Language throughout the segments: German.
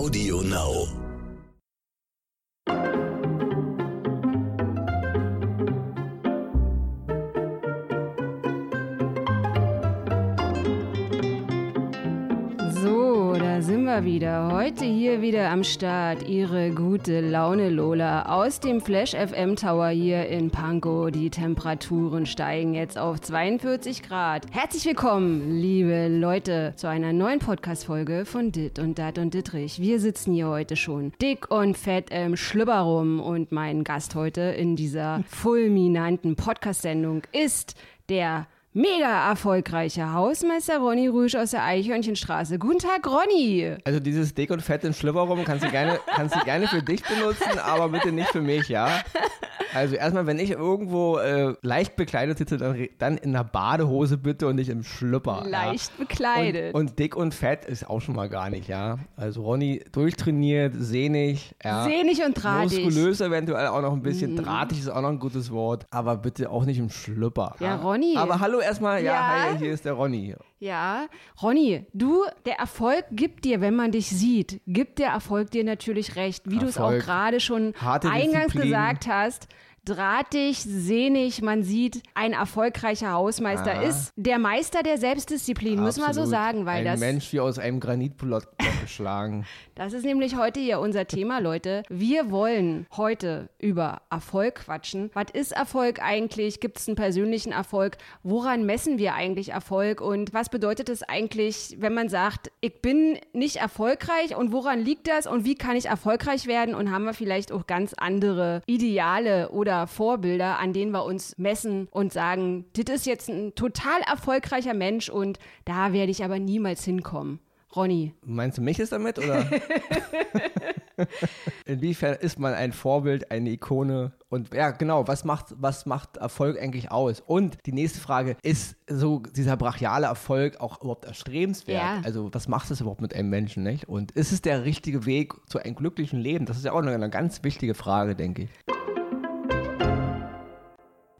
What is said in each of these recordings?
Audio Now. Wieder. Heute hier wieder am Start. Ihre gute Laune Lola aus dem Flash FM Tower hier in Pankow. Die Temperaturen steigen jetzt auf 42 Grad. Herzlich willkommen, liebe Leute, zu einer neuen Podcast-Folge von Dit und Dat und Dittrich. Wir sitzen hier heute schon dick und fett im Schlüpper rum und mein Gast heute in dieser fulminanten Podcast-Sendung ist der Mega erfolgreicher Hausmeister Ronny Rüsch aus der Eichhörnchenstraße. Guten Tag, Ronny. Also dieses dick und fett in Schlüpper rum kannst du gerne, kannst du gerne für dich benutzen, aber bitte nicht für mich, ja? Also erstmal, wenn ich irgendwo äh, leicht bekleidet sitze, dann, dann in einer Badehose bitte und nicht im Schlüpper. Leicht ja? bekleidet. Und, und, dick und fett ist auch schon mal gar nicht, ja. Also Ronny durchtrainiert, sehnig, ja. Sehnig und drahtig. Muskulös eventuell auch noch ein bisschen. Mhm. Drahtig ist auch noch ein gutes Wort, aber bitte auch nicht im Schlüpper. Ja, ja. Ronny. Aber hallo erstmal, ja, ja, hi, hier ist der Ronny. Ja, Ronny, du, der Erfolg gibt dir, wenn man dich sieht, gibt der Erfolg dir natürlich recht, wie du es auch gerade schon Harte eingangs Disziplin. gesagt hast drahtig, sehnig, man sieht, ein erfolgreicher Hausmeister Aha. ist der Meister der Selbstdisziplin, muss man so sagen, weil ein das Mensch wie aus einem Granitblock geschlagen. Das ist nämlich heute hier unser Thema, Leute. Wir wollen heute über Erfolg quatschen. Was ist Erfolg eigentlich? Gibt es einen persönlichen Erfolg? Woran messen wir eigentlich Erfolg? Und was bedeutet es eigentlich, wenn man sagt, ich bin nicht erfolgreich und woran liegt das und wie kann ich erfolgreich werden? Und haben wir vielleicht auch ganz andere Ideale oder Vorbilder, an denen wir uns messen und sagen, das ist jetzt ein total erfolgreicher Mensch und da werde ich aber niemals hinkommen. Ronny. Meinst du mich ist damit oder? Inwiefern ist man ein Vorbild, eine Ikone? Und ja, genau, was macht, was macht Erfolg eigentlich aus? Und die nächste Frage, ist so dieser brachiale Erfolg auch überhaupt erstrebenswert? Ja. Also, was macht es überhaupt mit einem Menschen, nicht? Und ist es der richtige Weg zu einem glücklichen Leben? Das ist ja auch eine, eine ganz wichtige Frage, denke ich.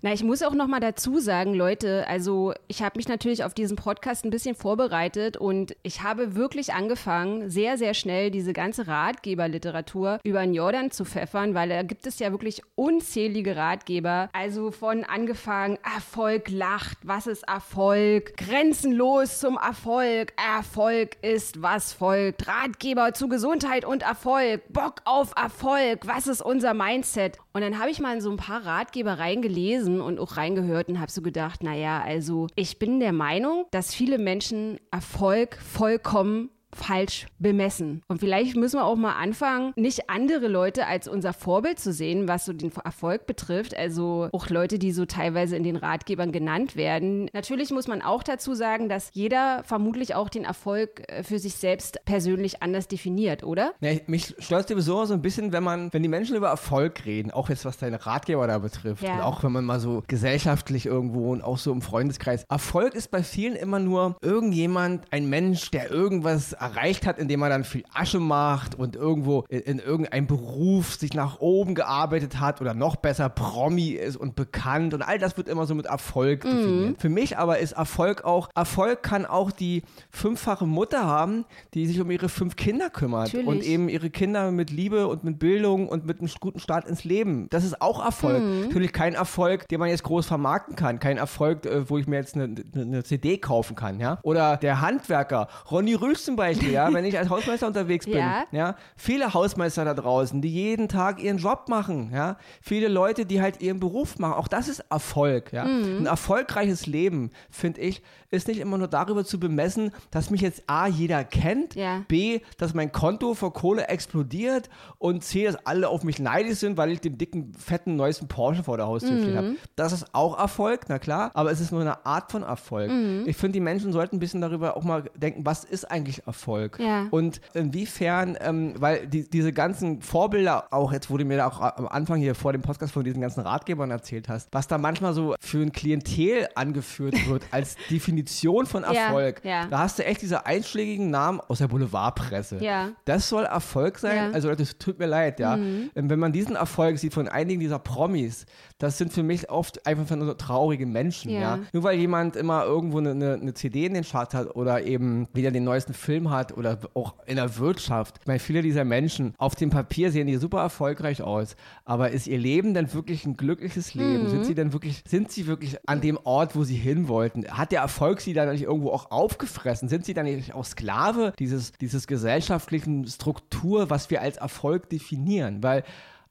Na, ich muss auch noch mal dazu sagen, Leute, also ich habe mich natürlich auf diesen Podcast ein bisschen vorbereitet und ich habe wirklich angefangen, sehr, sehr schnell diese ganze Ratgeberliteratur über den Jordan zu pfeffern, weil da gibt es ja wirklich unzählige Ratgeber. Also von angefangen, Erfolg lacht, was ist Erfolg? Grenzenlos zum Erfolg, Erfolg ist was folgt. Ratgeber zu Gesundheit und Erfolg, Bock auf Erfolg, was ist unser Mindset? Und dann habe ich mal in so ein paar Ratgeber reingelesen und auch reingehört und habe so gedacht, naja, also ich bin der Meinung, dass viele Menschen Erfolg vollkommen falsch bemessen. Und vielleicht müssen wir auch mal anfangen, nicht andere Leute als unser Vorbild zu sehen, was so den Erfolg betrifft. Also auch Leute, die so teilweise in den Ratgebern genannt werden. Natürlich muss man auch dazu sagen, dass jeder vermutlich auch den Erfolg äh, für sich selbst persönlich anders definiert, oder? Ja, mich stört sowieso so ein bisschen, wenn man, wenn die Menschen über Erfolg reden, auch jetzt was deine Ratgeber da betrifft. Ja. Und auch wenn man mal so gesellschaftlich irgendwo und auch so im Freundeskreis. Erfolg ist bei vielen immer nur irgendjemand, ein Mensch, der irgendwas erreicht hat, indem er dann viel Asche macht und irgendwo in, in irgendeinem Beruf sich nach oben gearbeitet hat oder noch besser Promi ist und bekannt und all das wird immer so mit Erfolg Mhm. definiert. Für mich aber ist Erfolg auch, Erfolg kann auch die fünffache Mutter haben, die sich um ihre fünf Kinder kümmert Natürlich. und eben ihre Kinder mit Liebe und mit Bildung und mit einem guten Start ins Leben. Das ist auch Erfolg. Mhm. Natürlich kein Erfolg, den man jetzt groß vermarkten kann. Kein Erfolg, äh, wo ich mir jetzt eine, eine, CD kaufen kann, ja. Oder der Handwerker, Ronny zum Beispiel, ja, wenn ich als Hausmeister unterwegs bin, Ja. ja. Viele Hausmeister da draußen, die jeden Tag ihren Job machen, ja. Viele Leute, die halt ihren Beruf machen. Auch das ist Erfolg, ja. Mhm. Ein erfolgreiches Leben, finde ich, ist nicht immer nur darüber zu bemessen, dass mich jetzt A, jeder kennt, Ja. B, dass mein Konto vor Kohle explodiert und C, dass alle auf mich neidisch sind, weil ich den dicken, fetten, neuesten Porsche vor der Haustür stehen Mhm. habe. Das ist auch Erfolg, na klar, aber es ist nur eine Art von Erfolg. Mhm. Ich finde, die Menschen sollten ein bisschen darüber auch mal denken, was ist eigentlich Erfolg? Ja. Und inwiefern, ähm, weil die, diese ganzen Vorbilder, auch jetzt, wo du mir da auch am Anfang hier vor dem Podcast von diesen ganzen Ratgebern erzählt hast, was da manchmal so für ein Klientel angeführt wird als Definition von Ja, Erfolg, ja. da hast du echt diese einschlägigen Namen aus der Boulevardpresse. Ja. Das soll Erfolg sein? Ja. Mhm. Also Leute, es tut mir leid, ja. Ähm, Wenn man diesen Erfolg sieht von einigen dieser Promis, das sind für mich oft einfach nur so traurige Menschen, Ja. ja. Nur weil jemand immer irgendwo eine, eine, eine CD in den Chart hat oder eben wieder den neuesten Film Leben hat oder auch in der Wirtschaft. Ich meine, viele dieser Menschen auf dem Papier sehen die super erfolgreich aus, aber ist ihr Leben denn wirklich ein glückliches Leben? Mhm. Sind sie denn wirklich, sind sie wirklich an dem Ort, wo sie hin wollten? Hat der Erfolg sie dann nicht irgendwo auch aufgefressen? Sind sie dann nicht auch Sklave dieses, dieses gesellschaftlichen Struktur, was wir als Erfolg definieren? Weil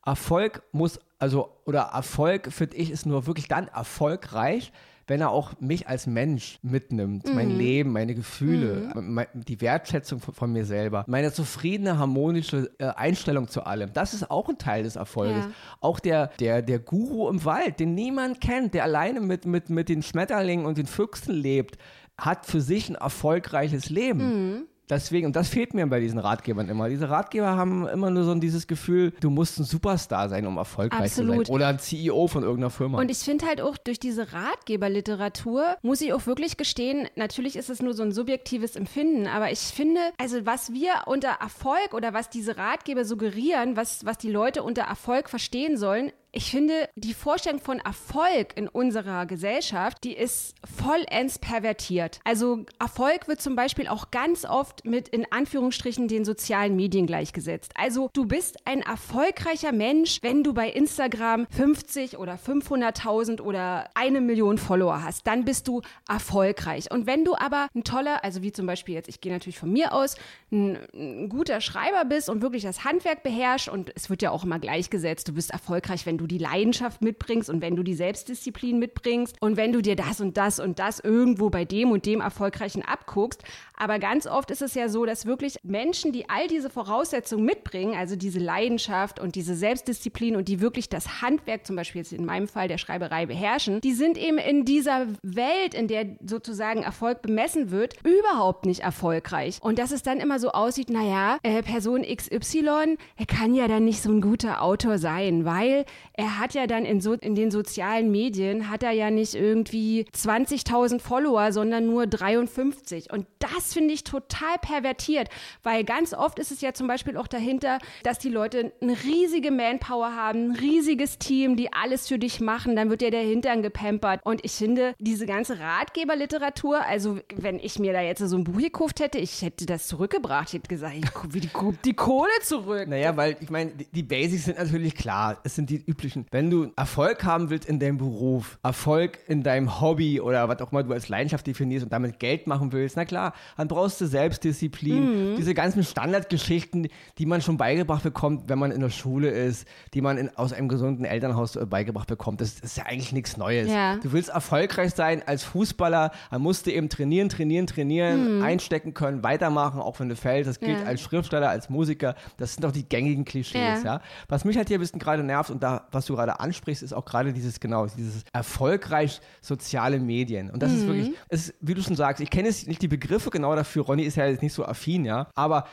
Erfolg muss, also, oder Erfolg, finde ich, ist nur wirklich dann erfolgreich, wenn er auch mich als Mensch mitnimmt, mhm. mein Leben, meine Gefühle, mhm. die Wertschätzung von, von, mir selber, meine zufriedene, harmonische äh, Einstellung zu allem. Das ist auch ein Teil des Erfolges. Ja. Auch der, der, der Guru im Wald, den niemand kennt, der alleine mit, mit, mit den Schmetterlingen und den Füchsen lebt, hat für sich ein erfolgreiches Leben. Mhm. Deswegen, und das fehlt mir bei diesen Ratgebern immer. Diese Ratgeber haben immer nur so dieses Gefühl, du musst ein Superstar sein, um erfolgreich Absolut. zu sein. Oder ein CEO von irgendeiner Firma. Und ich finde halt auch durch diese Ratgeberliteratur, muss ich auch wirklich gestehen, natürlich ist es nur so ein subjektives Empfinden, aber ich finde, also was wir unter Erfolg oder was diese Ratgeber suggerieren, was, was die Leute unter Erfolg verstehen sollen, ich finde, die Vorstellung von Erfolg in unserer Gesellschaft, die ist vollends pervertiert. Also Erfolg wird zum Beispiel auch ganz oft mit in Anführungsstrichen den sozialen Medien gleichgesetzt. Also du bist ein erfolgreicher Mensch, wenn du bei Instagram 50 oder 500.000 oder eine Million Follower hast. Dann bist du erfolgreich. Und wenn du aber ein toller, also wie zum Beispiel jetzt, ich gehe natürlich von mir aus, ein, ein guter Schreiber bist und wirklich das Handwerk beherrschst und es wird ja auch immer gleichgesetzt, du bist erfolgreich, wenn du die Leidenschaft mitbringst und wenn du die Selbstdisziplin mitbringst und wenn du dir das und das und das irgendwo bei dem und dem Erfolgreichen abguckst. Aber ganz oft ist es ja so, dass wirklich Menschen, die all diese Voraussetzungen mitbringen, also diese Leidenschaft und diese Selbstdisziplin und die wirklich das Handwerk, zum Beispiel jetzt in meinem Fall der Schreiberei beherrschen, die sind eben in dieser Welt, in der sozusagen Erfolg bemessen wird, überhaupt nicht erfolgreich. Und dass es dann immer so aussieht, naja, äh, Person XY, er kann ja dann nicht so ein guter Autor sein, weil er hat ja dann in, so, in den sozialen Medien, hat er ja nicht irgendwie 20.000 Follower, sondern nur 53. Und das finde ich total pervertiert, weil ganz oft ist es ja zum Beispiel auch dahinter, dass die Leute eine riesige Manpower haben, ein riesiges Team, die alles für dich machen, dann wird ja der Hintern gepampert. Und ich finde, diese ganze Ratgeberliteratur, also wenn ich mir da jetzt so ein Buch gekauft hätte, ich hätte das zurückgebracht. Ich hätte gesagt, ich wie die, die Kohle zurück. Naja, weil ich meine, die Basics sind natürlich klar. Es sind die üblichen üblichen. Wenn du Erfolg haben willst in deinem Beruf, Erfolg in deinem Hobby oder was auch immer du als Leidenschaft definierst und damit Geld machen willst, na klar, dann brauchst du Selbstdisziplin. Mhm. Diese ganzen Standardgeschichten, die man schon beigebracht bekommt, wenn man in der Schule ist, die man in, aus einem gesunden Elternhaus äh, beigebracht bekommt, das, das ist ja eigentlich nichts Neues. Ja. Du willst erfolgreich sein als Fußballer, dann musst du eben trainieren, trainieren, trainieren, mhm. einstecken können, weitermachen, auch wenn du fällst. Das gilt ja. als Schriftsteller, als Musiker. Das sind doch die gängigen Klischees, ja. ja? Was mich halt hier ein bisschen gerade nervt und da was du gerade ansprichst, ist auch gerade dieses, genau, dieses erfolgreich soziale Medien. Und das mhm. ist wirklich, ist, wie du schon sagst, ich kenne jetzt nicht die Begriffe genau dafür, Ronny ist ja jetzt nicht so affin, ja, aber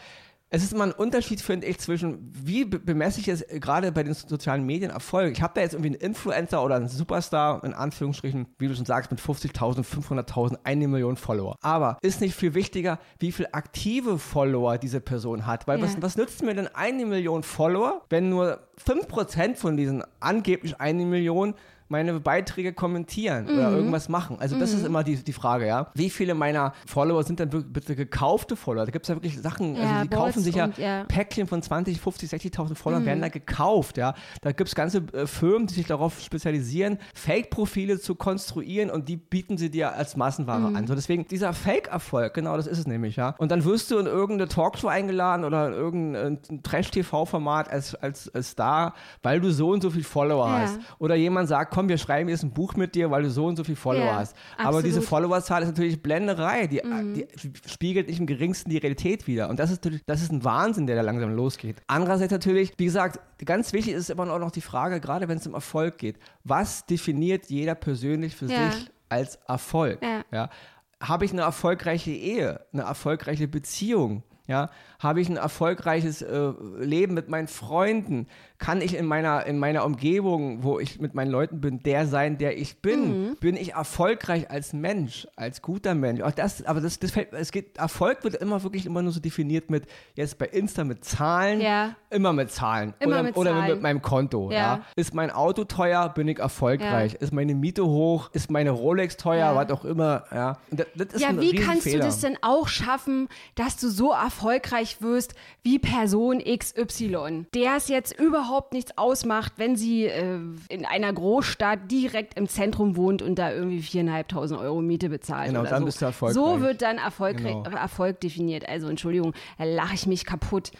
es ist immer ein Unterschied, finde ich, zwischen, wie bemesse ich es gerade bei den sozialen Medien Erfolg. Ich habe da jetzt irgendwie einen Influencer oder einen Superstar, in Anführungsstrichen, wie du schon sagst, mit 50.000, 500.000, eine Million Follower. Aber ist nicht viel wichtiger, wie viele aktive Follower diese Person hat. Weil ja. was, was nützt mir denn eine Million Follower, wenn nur 5% von diesen angeblich eine Million meine Beiträge kommentieren mhm. oder irgendwas machen. Also das mhm. ist immer die, die Frage, ja. Wie viele meiner Follower sind denn bitte gekaufte Follower? Da gibt es ja wirklich Sachen, also ja, also die Bots kaufen sich ja, ja, Päckchen von 20, 50, 60.000 Followern mhm. werden da gekauft, ja. Da gibt es ganze äh, Firmen, die sich darauf spezialisieren, Fake-Profile zu konstruieren und die bieten sie dir als Massenware mhm. an. So deswegen dieser Fake-Erfolg, genau das ist es nämlich, ja. Und dann wirst du in irgendeine Talkshow eingeladen oder in irgendein Trash-TV-Format als, als, als Star, weil du so und so viel Follower hast. Oder jemand sagt, komm, wir schreiben jetzt ein Buch mit dir, weil du so und so viele Follower ja, hast. Absolut. Aber diese Followerzahl ist natürlich Blenderei. Die, mhm. die, spiegelt nicht im geringsten die Realität wieder. Und das ist das ist ein Wahnsinn, der da langsam losgeht. Andererseits natürlich, wie gesagt, ganz wichtig ist immer noch die Frage, gerade wenn es um Erfolg geht, was definiert jeder persönlich für ja. sich als Erfolg? Ja. ja? Habe ich eine erfolgreiche Ehe, eine erfolgreiche Beziehung? Ja, habe ich ein erfolgreiches äh, Leben mit meinen Freunden? Kann ich in meiner, in meiner Umgebung, wo ich mit meinen Leuten bin, der sein, der ich bin? Mhm. Bin ich erfolgreich als Mensch, als guter Mensch? Auch das, aber das, das fällt, es geht, Erfolg wird immer wirklich immer nur so definiert mit, jetzt bei Insta mit Zahlen, ja. immer mit Zahlen. Immer oder, mit oder Zahlen. mit meinem Konto. Ja. Ja. Ist mein Auto teuer, bin ich erfolgreich. Ja. Ist meine Miete hoch, ist meine Rolex teuer, was auch immer. Ja, das, das ist Ja, wie kannst du Riesenfehler. das denn auch schaffen, dass du so erfolgreich wirst wie Person XY, der es jetzt überhaupt nichts ausmacht, wenn sie äh, in einer Großstadt direkt im Zentrum wohnt und da irgendwie 4.500 Euro Miete bezahlt Genau, dann so. bist du erfolgreich. So wird dann Erfolg, Genau. Erfolg definiert. Also Entschuldigung, da lache ich mich kaputt.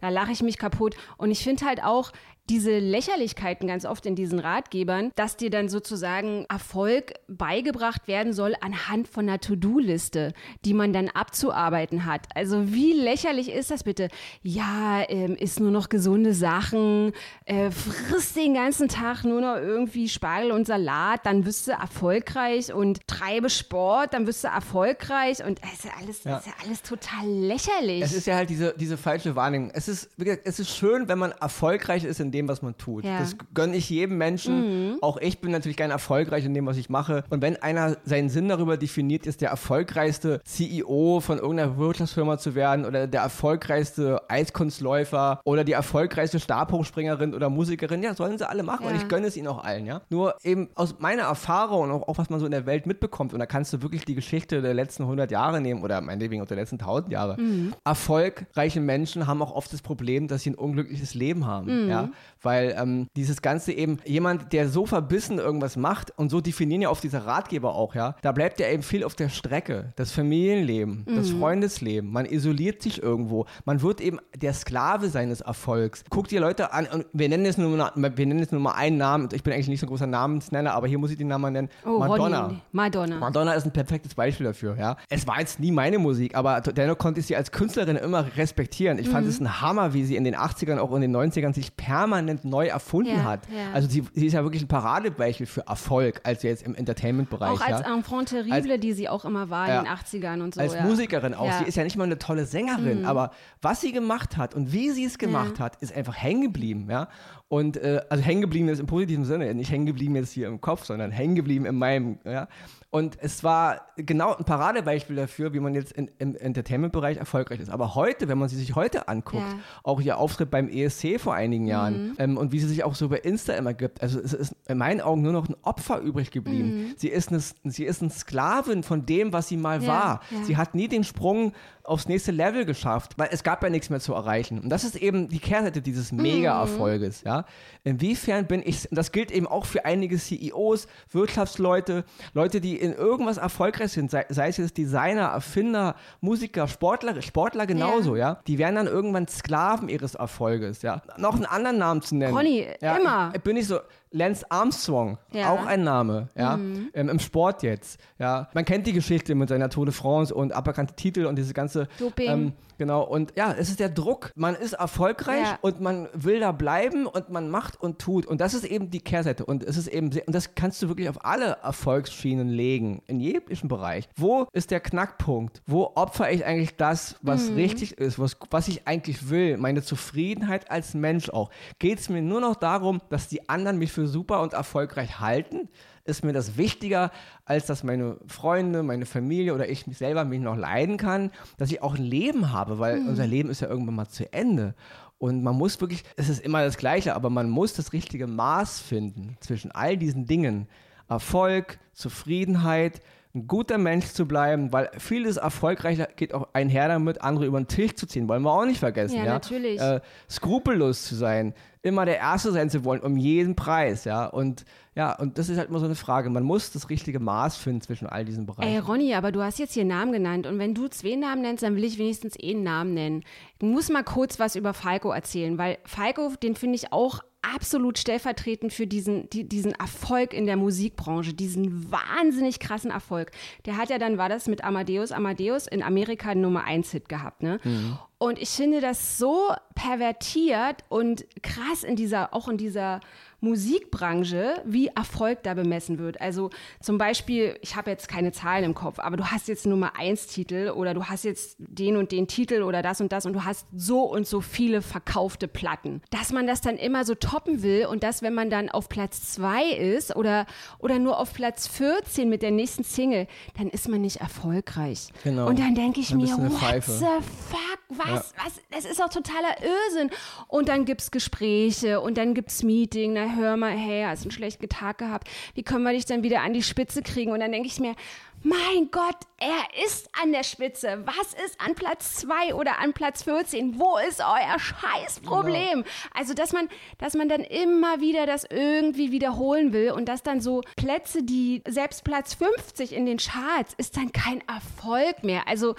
Da lache ich mich kaputt. Und ich finde halt auch diese Lächerlichkeiten ganz oft in diesen Ratgebern, dass dir dann sozusagen Erfolg beigebracht werden soll anhand von einer To-Do-Liste, die man dann abzuarbeiten hat. Also wie lächerlich ist das bitte? Ja, ähm, isst nur noch gesunde Sachen, äh, frisst den ganzen Tag nur noch irgendwie Spargel und Salat, dann wirst du erfolgreich und treibe Sport, dann wirst du erfolgreich und es ist ja alles, Ja. ist ja alles total lächerlich. Es ist ja halt diese, diese falsche Wahrnehmung. Es ist, wie gesagt, es ist schön, wenn man erfolgreich ist in dem, was man tut. Ja. Mhm. Das gönne ich jedem Menschen. Auch ich bin natürlich gern erfolgreich in dem, was ich mache. Und wenn einer seinen Sinn darüber definiert, ist der erfolgreichste CEO von irgendeiner Wirtschaftsfirma zu werden oder der erfolgreichste Eiskunstläufer oder die erfolgreichste Stabhochspringerin oder Musikerin, ja, sollen sie alle machen. Und Ja. ich gönne es ihnen auch allen, ja. Nur eben aus meiner Erfahrung und auch, auch was man so in der Welt mitbekommt, und da kannst du wirklich die Geschichte der letzten 100 Jahre nehmen oder meinetwegen auch der letzten 1000 Jahre. Erfolgreiche Menschen haben auch oft das Problem, dass sie ein unglückliches Leben haben, ja. Weil ähm, dieses Ganze eben, jemand, der so verbissen irgendwas macht und so definieren ja oft diese Ratgeber auch, ja, da bleibt ja eben viel auf der Strecke. Das Familienleben, das Freundesleben, man isoliert sich irgendwo, man wird eben der Sklave seines Erfolgs. Guck dir Leute an, und wir nennen jetzt nur, mal- wir nennen jetzt nur mal einen Namen, ich bin eigentlich nicht so ein großer Namensnenner, aber hier muss ich den Namen nennen, oh, Madonna. Ronny, Madonna. Madonna ist ein perfektes Beispiel dafür, ja. Es war jetzt nie meine Musik, aber dennoch konnte ich sie als Künstlerin immer respektieren. Ich Mhm. fand es ein Hammer, wie sie in den 80ern, auch in den 90ern sich permanent neu erfunden Ja, hat. ja. Also sie, sie ist ja wirklich ein Paradebeispiel für Erfolg, als jetzt im Entertainment-Bereich. Auch als ja. Enfant terrible, die sie auch immer war in den 80ern und so. als. Musikerin auch. Mhm. Sie ist ja nicht mal eine tolle Sängerin, aber was sie gemacht hat und wie sie es gemacht hat, ist einfach hängen geblieben, ja. Und äh, also hängen geblieben ist im positiven Sinne, nicht hängen geblieben jetzt hier im Kopf, sondern hängen geblieben in meinem, ja. Und es war genau ein Paradebeispiel dafür, wie man jetzt in, im Entertainment-Bereich erfolgreich ist. Aber heute, wenn man sie sich heute anguckt, Ja. auch ihr Auftritt beim ESC vor einigen Jahren ähm, und wie sie sich auch so bei Insta immer gibt, also es ist in meinen Augen nur noch ein Opfer übrig geblieben. Sie, ist eine, sie ist eine Sklavin von dem, was sie mal Ja, war. ja. Sie hat nie den Sprung aufs nächste Level geschafft, weil es gab ja nichts mehr zu erreichen. Und das ist eben die Kehrseite dieses Mega-Erfolges, ja. Inwiefern bin ich, das gilt eben auch für einige CEOs, Wirtschaftsleute, Leute, die in irgendwas erfolgreich sind, sei, sei es jetzt Designer, Erfinder, Musiker, Sportler, Sportler genauso, ja. Die werden dann irgendwann Sklaven ihres Erfolges, ja. Noch einen anderen Namen zu nennen. Ronny, ja, immer. Bin ich so, Lance Armstrong, Ja. auch ein Name, ja, ähm, im Sport jetzt, ja. Man kennt die Geschichte mit seiner Tour de France und aberkannte Titel und diese ganze Doping. Ähm, genau, und ja, es ist der Druck. Man ist erfolgreich Ja. und man will da bleiben und man macht und tut. Und das ist eben die Kehrseite. Und es ist eben, sehr, und das kannst du wirklich auf alle Erfolgsschienen legen, in jeglichem Bereich. Wo ist der Knackpunkt? Wo opfere ich eigentlich das, was richtig ist, was, was ich eigentlich will? Meine Zufriedenheit als Mensch auch. Geht es mir nur noch darum, dass die anderen mich für super und erfolgreich halten? Ist mir das wichtiger, als dass meine Freunde, meine Familie oder ich mich selber mich noch leiden kann, dass ich auch ein Leben habe, weil unser Leben ist ja irgendwann mal zu Ende. Und man muss wirklich, es ist immer das Gleiche, aber man muss das richtige Maß finden zwischen all diesen Dingen. Erfolg, Zufriedenheit, ein guter Mensch zu bleiben, weil vieles erfolgreicher geht auch einher damit, andere über den Tisch zu ziehen, wollen wir auch nicht vergessen. Ja, Ja, natürlich. Äh, skrupellos zu sein, immer der Erste sein zu wollen, um jeden Preis, ja. Und ja, und das ist halt immer so eine Frage. Man muss das richtige Maß finden zwischen all diesen Bereichen. Ey, Ronny, aber du hast jetzt hier Namen genannt und wenn du zwei Namen nennst, dann will ich wenigstens einen Namen nennen. Ich muss mal kurz was über Falco erzählen, weil Falco, den finde ich auch absolut stellvertretend für diesen, die, diesen Erfolg in der Musikbranche, diesen wahnsinnig krassen Erfolg. Der hat ja dann, war das mit Amadeus, Amadeus in Amerika Nummer 1 Hit gehabt, ne? Mhm. Und ich finde das so pervertiert und krass in dieser, auch in dieser Musikbranche, wie Erfolg da bemessen wird. Also zum Beispiel, ich habe jetzt keine Zahlen im Kopf, aber du hast jetzt Nummer 1 Titel oder du hast jetzt den und den Titel oder das und das und du hast so und so viele verkaufte Platten. Dass man das dann immer so toppen will und dass, wenn man dann auf Platz 2 ist oder, oder nur auf Platz 14 mit der nächsten Single, dann ist man nicht erfolgreich. Genau. Und dann denke ich mir, what the fuck, was, ja. was, das ist doch totaler Irrsinn. Und dann gibt es Gespräche und dann gibt es Meeting, na hör mal, hey, hast einen schlechten Tag gehabt, wie können wir dich dann wieder an die Spitze kriegen? Und dann denke ich mir, mein Gott, er ist an der Spitze. Was ist an Platz 2 oder an Platz 14? Wo ist euer Scheißproblem? Genau. Also, dass man, dass man dann immer wieder das irgendwie wiederholen will und dass dann so Plätze, die selbst Platz 50 in den Charts, ist dann kein Erfolg mehr. Also,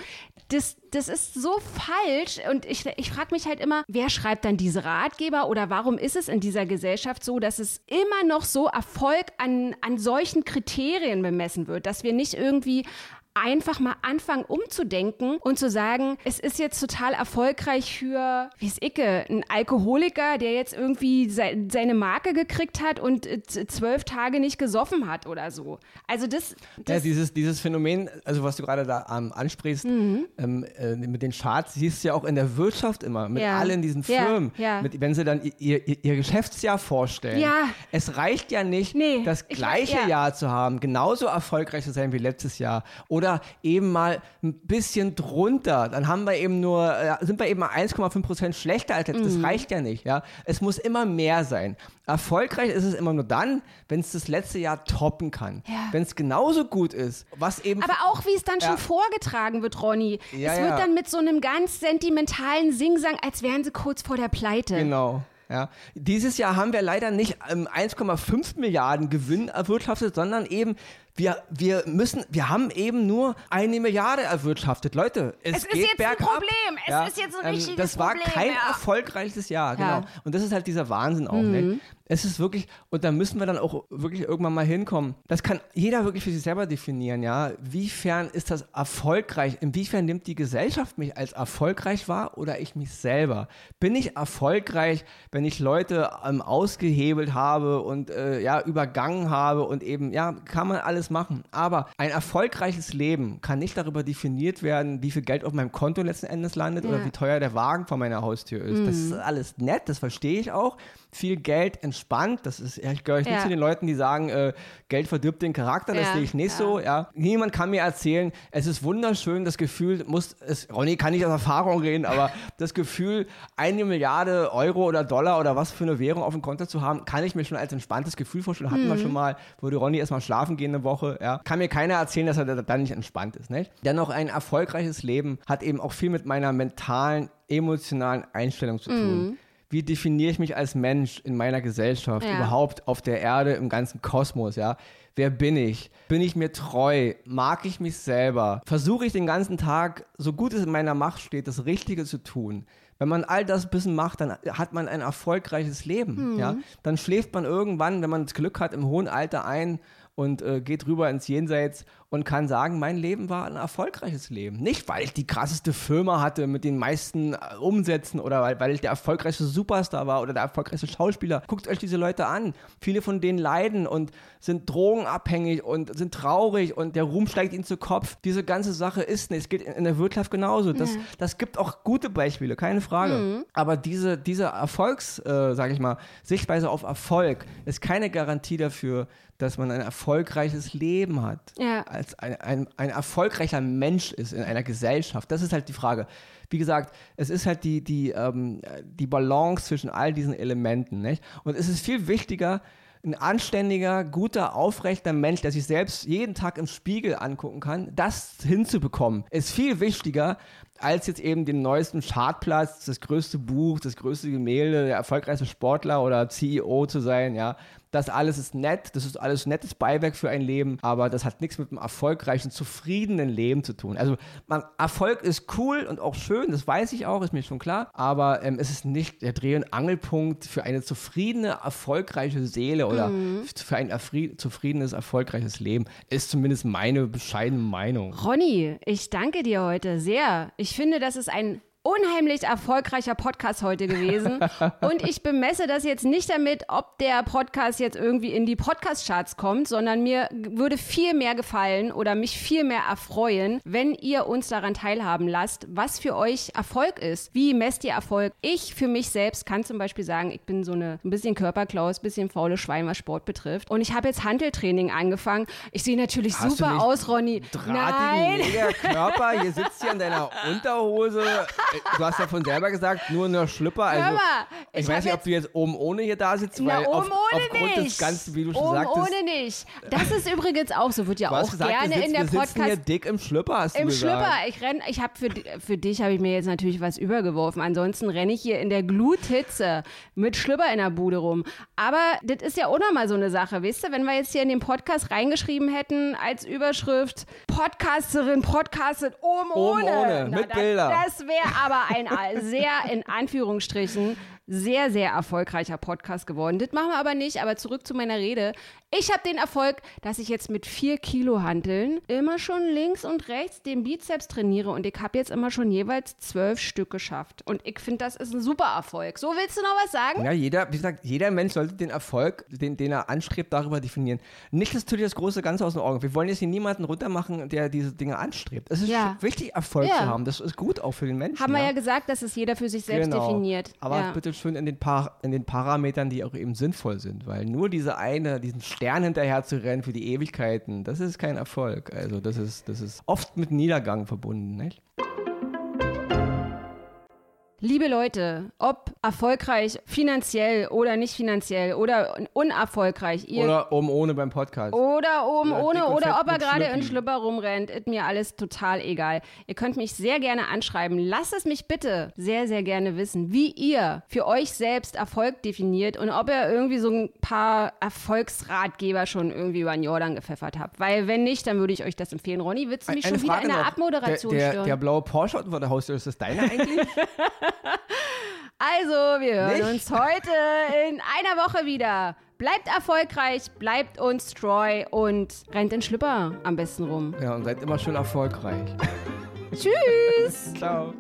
das, das ist so falsch. Und ich, ich frage mich halt immer, wer schreibt dann diese Ratgeber oder warum ist es in dieser Gesellschaft so, dass es immer noch so Erfolg an, an solchen Kriterien bemessen wird, dass wir nicht irgendwie irgendwie einfach mal anfangen umzudenken und zu sagen, es ist jetzt total erfolgreich für, wie ist Icke, ein Alkoholiker, der jetzt irgendwie se seine Marke gekriegt hat und äh, zwölf Tage nicht gesoffen hat oder so. Also das, das ja, dieses, dieses Phänomen, also was du gerade da ähm, ansprichst, mhm. ähm, äh, mit den Charts, siehst du ja auch in der Wirtschaft immer, mit ja. allen diesen Firmen, ja, ja. Mit, wenn sie dann ihr, ihr, ihr, Geschäftsjahr vorstellen. Ja. Es reicht ja nicht, nee, das gleiche ich, Jahr zu haben, genauso erfolgreich zu sein wie letztes Jahr. Oder oder eben mal ein bisschen drunter. Dann haben wir eben nur, äh, sind wir eben mal 1,5 Prozent schlechter als jetzt. Das mhm. reicht ja nicht. Ja? Es muss immer mehr sein. Erfolgreich ist es immer nur dann, wenn es das letzte Jahr toppen kann. Ja. Wenn es genauso gut ist, was eben. Aber auch wie es dann ja. schon vorgetragen wird, Ronny. Ja, es wird dann mit so einem ganz sentimentalen Singsang, als wären sie kurz vor der Pleite. Genau. Ja. Dieses Jahr haben wir leider nicht ähm, 1,5 Milliarden Gewinn erwirtschaftet, sondern eben wir, wir müssen, wir haben eben nur eine Milliarde erwirtschaftet. Leute, es, es ist geht jetzt bergab. ein Problem. Es ja. ist jetzt ein ähm, richtiges Das war Problem, kein ja. erfolgreiches Jahr, genau. Ja. Und das ist halt dieser Wahnsinn auch. Ne? Mhm. Ne? Es ist wirklich, und da müssen wir dann auch wirklich irgendwann mal hinkommen. Das kann jeder wirklich für sich selber definieren, ja. Wiefern ist das erfolgreich? Inwiefern nimmt die Gesellschaft mich als erfolgreich wahr oder ich mich selber? Bin ich erfolgreich, wenn ich Leute ähm, ausgehebelt habe und äh, ja, übergangen habe und eben, ja, kann man alles machen. Aber ein erfolgreiches Leben kann nicht darüber definiert werden, wie viel Geld auf meinem Konto letzten Endes landet ja. oder wie teuer der Wagen vor meiner Haustür ist. Mhm. Das ist alles nett, das verstehe ich auch viel Geld entspannt. Das ist, ich gehöre nicht ja. zu den Leuten, die sagen, äh, Geld verdirbt den Charakter. Das ja. sehe ich nicht ja. so. Ja. Niemand kann mir erzählen, es ist wunderschön, das Gefühl, muss, es, Ronny kann nicht aus Erfahrung reden, aber das Gefühl, eine Milliarde Euro oder Dollar oder was für eine Währung auf dem Konto zu haben, kann ich mir schon als entspanntes Gefühl vorstellen. Hatten mhm. wir schon mal, würde Ronny erstmal schlafen gehen eine Woche. Ja. Kann mir keiner erzählen, dass er dann nicht entspannt ist. Nicht? Dennoch ein erfolgreiches Leben hat eben auch viel mit meiner mentalen, emotionalen Einstellung zu tun. Mhm wie definiere ich mich als Mensch in meiner Gesellschaft, ja. überhaupt auf der Erde, im ganzen Kosmos, ja? Wer bin ich? Bin ich mir treu? Mag ich mich selber? Versuche ich den ganzen Tag, so gut es in meiner Macht steht, das Richtige zu tun? Wenn man all das ein bisschen macht, dann hat man ein erfolgreiches Leben. Mhm. Ja? Dann schläft man irgendwann, wenn man das Glück hat, im hohen Alter ein und äh, geht rüber ins Jenseits und kann sagen, mein Leben war ein erfolgreiches Leben. Nicht, weil ich die krasseste Firma hatte mit den meisten äh, Umsätzen oder weil, weil ich der erfolgreichste Superstar war oder der erfolgreichste Schauspieler. Guckt euch diese Leute an. Viele von denen leiden und sind drogenabhängig und sind traurig und der Ruhm steigt ihnen zu Kopf. Diese ganze Sache ist nicht. Es geht in der Wirtschaft genauso. Das, ja. das gibt auch gute Beispiele, keine Frage. Mhm. Aber diese, diese Erfolgs, äh, sage ich mal, Sichtweise auf Erfolg ist keine Garantie dafür, dass man ein erfolgreiches Leben hat. Ja als ein, ein, ein erfolgreicher Mensch ist in einer Gesellschaft. Das ist halt die Frage. Wie gesagt, es ist halt die, die, ähm, die Balance zwischen all diesen Elementen. Nicht? Und es ist viel wichtiger, ein anständiger, guter, aufrechter Mensch, der sich selbst jeden Tag im Spiegel angucken kann, das hinzubekommen, ist viel wichtiger, als jetzt eben den neuesten Chartplatz, das größte Buch, das größte Gemälde, der erfolgreichste Sportler oder CEO zu sein, ja. Das alles ist nett, das ist alles nettes Beiwerk für ein Leben, aber das hat nichts mit einem erfolgreichen, zufriedenen Leben zu tun. Also man, Erfolg ist cool und auch schön, das weiß ich auch, ist mir schon klar, aber ähm, es ist nicht der Dreh- und Angelpunkt für eine zufriedene, erfolgreiche Seele oder mhm. für ein zufriedenes, erfolgreiches Leben, ist zumindest meine bescheidene Meinung. Ronny, ich danke dir heute sehr. Ich finde, das ist ein unheimlich erfolgreicher Podcast heute gewesen. Und ich bemesse das jetzt nicht damit, ob der Podcast jetzt irgendwie in die Podcast-Charts kommt, sondern mir würde viel mehr gefallen oder mich viel mehr erfreuen, wenn ihr uns daran teilhaben lasst, was für euch Erfolg ist. Wie messt ihr Erfolg? Ich für mich selbst kann zum Beispiel sagen, ich bin so eine ein bisschen Körperklaus, bisschen faule Schwein, was Sport betrifft. Und ich habe jetzt Handeltraining angefangen. Ich sehe natürlich Hast super aus, Ronny. Nein. Körper, hier sitzt hier in deiner Unterhose. Du hast ja von selber gesagt, nur der Schlüpper. Also, mal, ich, ich weiß nicht, ob du jetzt oben ohne hier da sitzt, weil oben auf, ohne aufgrund nicht. des Ganzen, wie du schon oben sagtest. ohne nicht. Das ist übrigens auch so, wird ja auch gesagt, gerne sitzt, in der wir Podcast. hier dick im Schlüpper, hast Im du gesagt. Schlüpper. Ich renn, ich habe für, für dich habe ich mir jetzt natürlich was übergeworfen. Ansonsten renne ich hier in der Gluthitze mit Schlüpper in der Bude rum. Aber das ist ja auch nochmal so eine Sache, weißt du, wenn wir jetzt hier in den Podcast reingeschrieben hätten als Überschrift Podcasterin podcastet oben, oben ohne, ohne Na, mit das, Bilder. Das wäre aber ein sehr in Anführungsstrichen sehr, sehr erfolgreicher Podcast geworden. Das machen wir aber nicht, aber zurück zu meiner Rede. Ich habe den Erfolg, dass ich jetzt mit vier Kilo Hanteln immer schon links und rechts den Bizeps trainiere und ich habe jetzt immer schon jeweils zwölf Stück geschafft. Und ich finde, das ist ein super Erfolg. So willst du noch was sagen? Ja, jeder, wie gesagt, jeder Mensch sollte den Erfolg, den, den er anstrebt, darüber definieren. Nicht das tut dir das große Ganze aus den Augen. Wir wollen jetzt hier niemanden runtermachen, der diese Dinge anstrebt. Es ist ja. wichtig, Erfolg ja. zu haben. Das ist gut auch für den Menschen. Haben wir ja, ja gesagt, dass es jeder für sich selbst genau. definiert. Aber ja. bitte schön in den, Par in den Parametern, die auch eben sinnvoll sind. Weil nur diese eine, diesen Stern hinterher zu rennen für die Ewigkeiten, das ist kein Erfolg. Also das ist, das ist oft mit Niedergang verbunden, nicht? Liebe Leute, ob erfolgreich finanziell oder nicht finanziell oder unerfolgreich, ihr oder oben ohne beim Podcast oder oben oder ohne oder ob er gerade in Schlüpper rumrennt, ist mir alles total egal. Ihr könnt mich sehr gerne anschreiben. Lasst es mich bitte sehr sehr gerne wissen, wie ihr für euch selbst Erfolg definiert und ob ihr irgendwie so ein paar Erfolgsratgeber schon irgendwie über den Jordan gepfeffert habt. Weil wenn nicht, dann würde ich euch das empfehlen. Ronny, willst du mich Eine schon Frage wieder in der noch. Abmoderation der, der, stören? Der blaue Porsche vor der Haustür, ist das deiner eigentlich? also, wir hören Nicht? uns heute in einer Woche wieder. Bleibt erfolgreich, bleibt uns treu und rennt in Schlüpper am besten rum. Ja, und seid immer schön erfolgreich. Tschüss. Ciao.